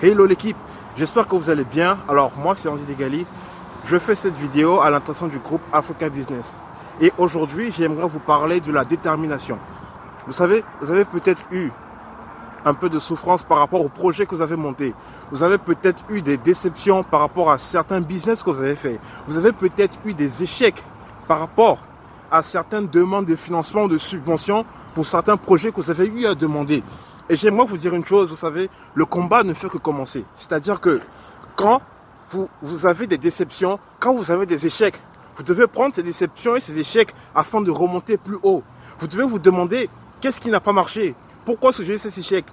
Hello l'équipe, j'espère que vous allez bien. Alors moi c'est Andy Degali. Je fais cette vidéo à l'intention du groupe Africa Business. Et aujourd'hui j'aimerais vous parler de la détermination. Vous savez, vous avez peut-être eu un peu de souffrance par rapport au projet que vous avez monté. Vous avez peut-être eu des déceptions par rapport à certains business que vous avez fait. Vous avez peut-être eu des échecs par rapport à certaines demandes de financement ou de subventions pour certains projets que vous avez eu à demander. Et j'aimerais vous dire une chose, vous savez, le combat ne fait que commencer. C'est-à-dire que quand vous, avez des déceptions, quand vous avez des échecs, vous devez prendre ces déceptions et ces échecs afin de remonter plus haut. Vous devez vous demander qu'est-ce qui n'a pas marché? Pourquoi ce j'ai cet échec?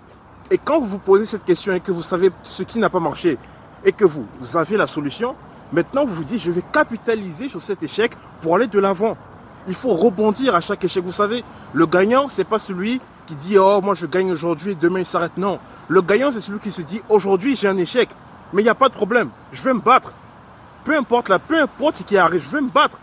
Et quand vous vous posez cette question et que vous savez ce qui n'a pas marché et que vous, vous avez la solution, maintenant vous vous dites je vais capitaliser sur cet échec pour aller de l'avant. Il faut rebondir à chaque échec. Vous savez, le gagnant, c'est pas celui qui dit oh moi je gagne aujourd'hui demain il s'arrête. Non, le gagnant c'est celui qui se dit aujourd'hui j'ai un échec, mais il n'y a pas de problème, je vais me battre. Peu importe là, peu importe ce qui arrive, je vais me battre.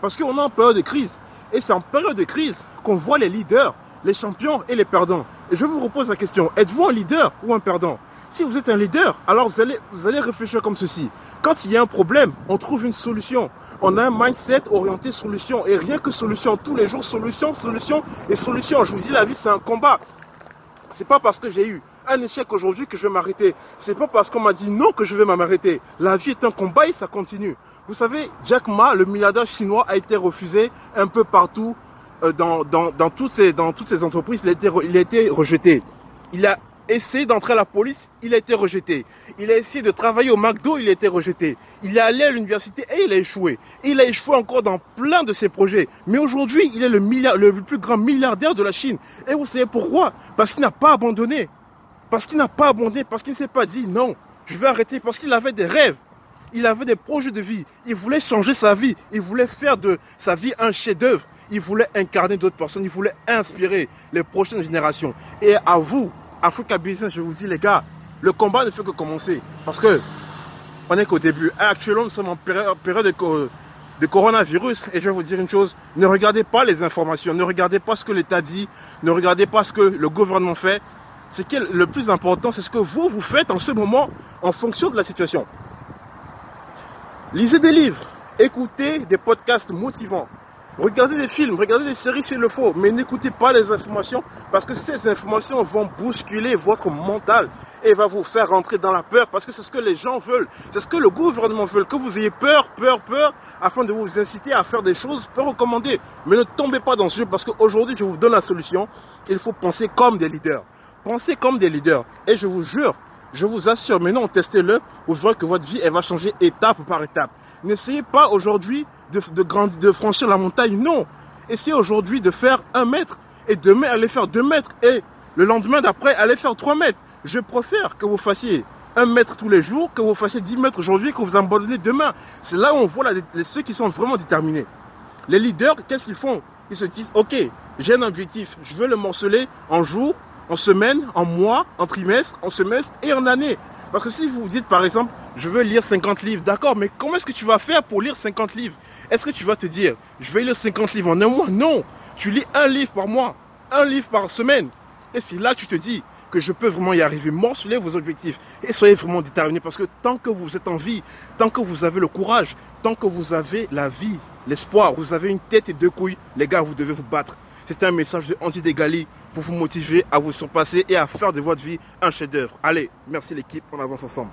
Parce qu'on est en période de crise. Et c'est en période de crise qu'on voit les leaders les champions et les perdants. Et je vous repose la question, êtes-vous un leader ou un perdant? Si vous êtes un leader, alors vous allez, vous allez réfléchir comme ceci. Quand il y a un problème, on trouve une solution. On a un mindset orienté solution. Et rien que solution, tous les jours, solution, solution et solution. Je vous dis, la vie, c'est un combat. C'est pas parce que j'ai eu un échec aujourd'hui que je vais m'arrêter. C'est pas parce qu'on m'a dit non que je vais m'arrêter. La vie est un combat et ça continue. Vous savez, Jack Ma, le milliardaire chinois, a été refusé un peu partout dans, dans, toutes ces, entreprises, il a été, rejeté. Il a essayé d'entrer à la police, il a été rejeté. Il a essayé de travailler au McDo, il a été rejeté. Il est allé à l'université et il a échoué. Il a échoué encore dans plein de ses projets. Mais aujourd'hui, il est le, le plus grand milliardaire de la Chine. Et vous savez pourquoi? Parce qu'il n'a pas abandonné. Parce qu'il n'a pas abandonné, parce qu'il ne s'est pas dit non, je vais arrêter, parce qu'il avait des rêves. Il avait des projets de vie. Il voulait changer sa vie. Il voulait faire de sa vie un chef-d'œuvre il voulait incarner d'autres personnes, il voulait inspirer les prochaines générations. Et à vous, Africa Business, je vous dis les gars, le combat ne fait que commencer. Parce que on est qu'au début. Actuellement, nous sommes en période de, coronavirus. Et je vais vous dire une chose, ne regardez pas les informations, ne regardez pas ce que l'État dit, ne regardez pas ce que le gouvernement fait. Ce qui est le plus important, c'est ce que vous, vous faites en ce moment en fonction de la situation. Lisez des livres, écoutez des podcasts motivants, Regardez des films, regardez des séries s'il le faut, mais n'écoutez pas les informations parce que ces informations vont bousculer votre mental et va vous faire rentrer dans la peur parce que c'est ce que les gens veulent, c'est ce que le gouvernement veut, que vous ayez peur, peur, peur, afin de vous inciter à faire des choses peu recommandées. Mais ne tombez pas dans ce jeu parce qu'aujourd'hui je vous donne la solution. Il faut penser comme des leaders. Pensez comme des leaders. Et je vous jure, je vous assure, mais non, testez-le, vous verrez que votre vie, elle va changer étape par étape. N'essayez pas aujourd'hui de, de, franchir la montagne, non. Essayez aujourd'hui de faire un mètre, et demain, allez faire deux mètres, et le lendemain d'après, allez faire trois mètres. Je préfère que vous fassiez un mètre tous les jours, que vous fassiez dix mètres aujourd'hui, que vous abandonnez demain. C'est là où on voit ceux qui sont vraiment déterminés. Les leaders, qu'est-ce qu'ils font? Ils se disent, ok, j'ai un objectif, je veux le morceler en jours, en semaine, en mois, en trimestre, en semestre et en année. Parce que si vous dites par exemple, je veux lire 50 livres, d'accord, mais comment est-ce que tu vas faire pour lire 50 livres? Est-ce que tu vas te dire, je vais lire 50 livres en un mois? Non, tu lis un livre par mois, un livre par semaine. Et c'est là tu te dis que je peux vraiment y arriver. Morcelez vos objectifs et soyez vraiment déterminés parce que tant que vous êtes en vie, tant que vous avez le courage, tant que vous avez la vie, l'espoir, vous avez une tête et deux couilles, les gars, vous devez vous battre. C'était un message de Andy Degali pour vous motiver à vous surpasser et à faire de votre vie un chef-d'œuvre. Allez, merci l'équipe, on avance ensemble.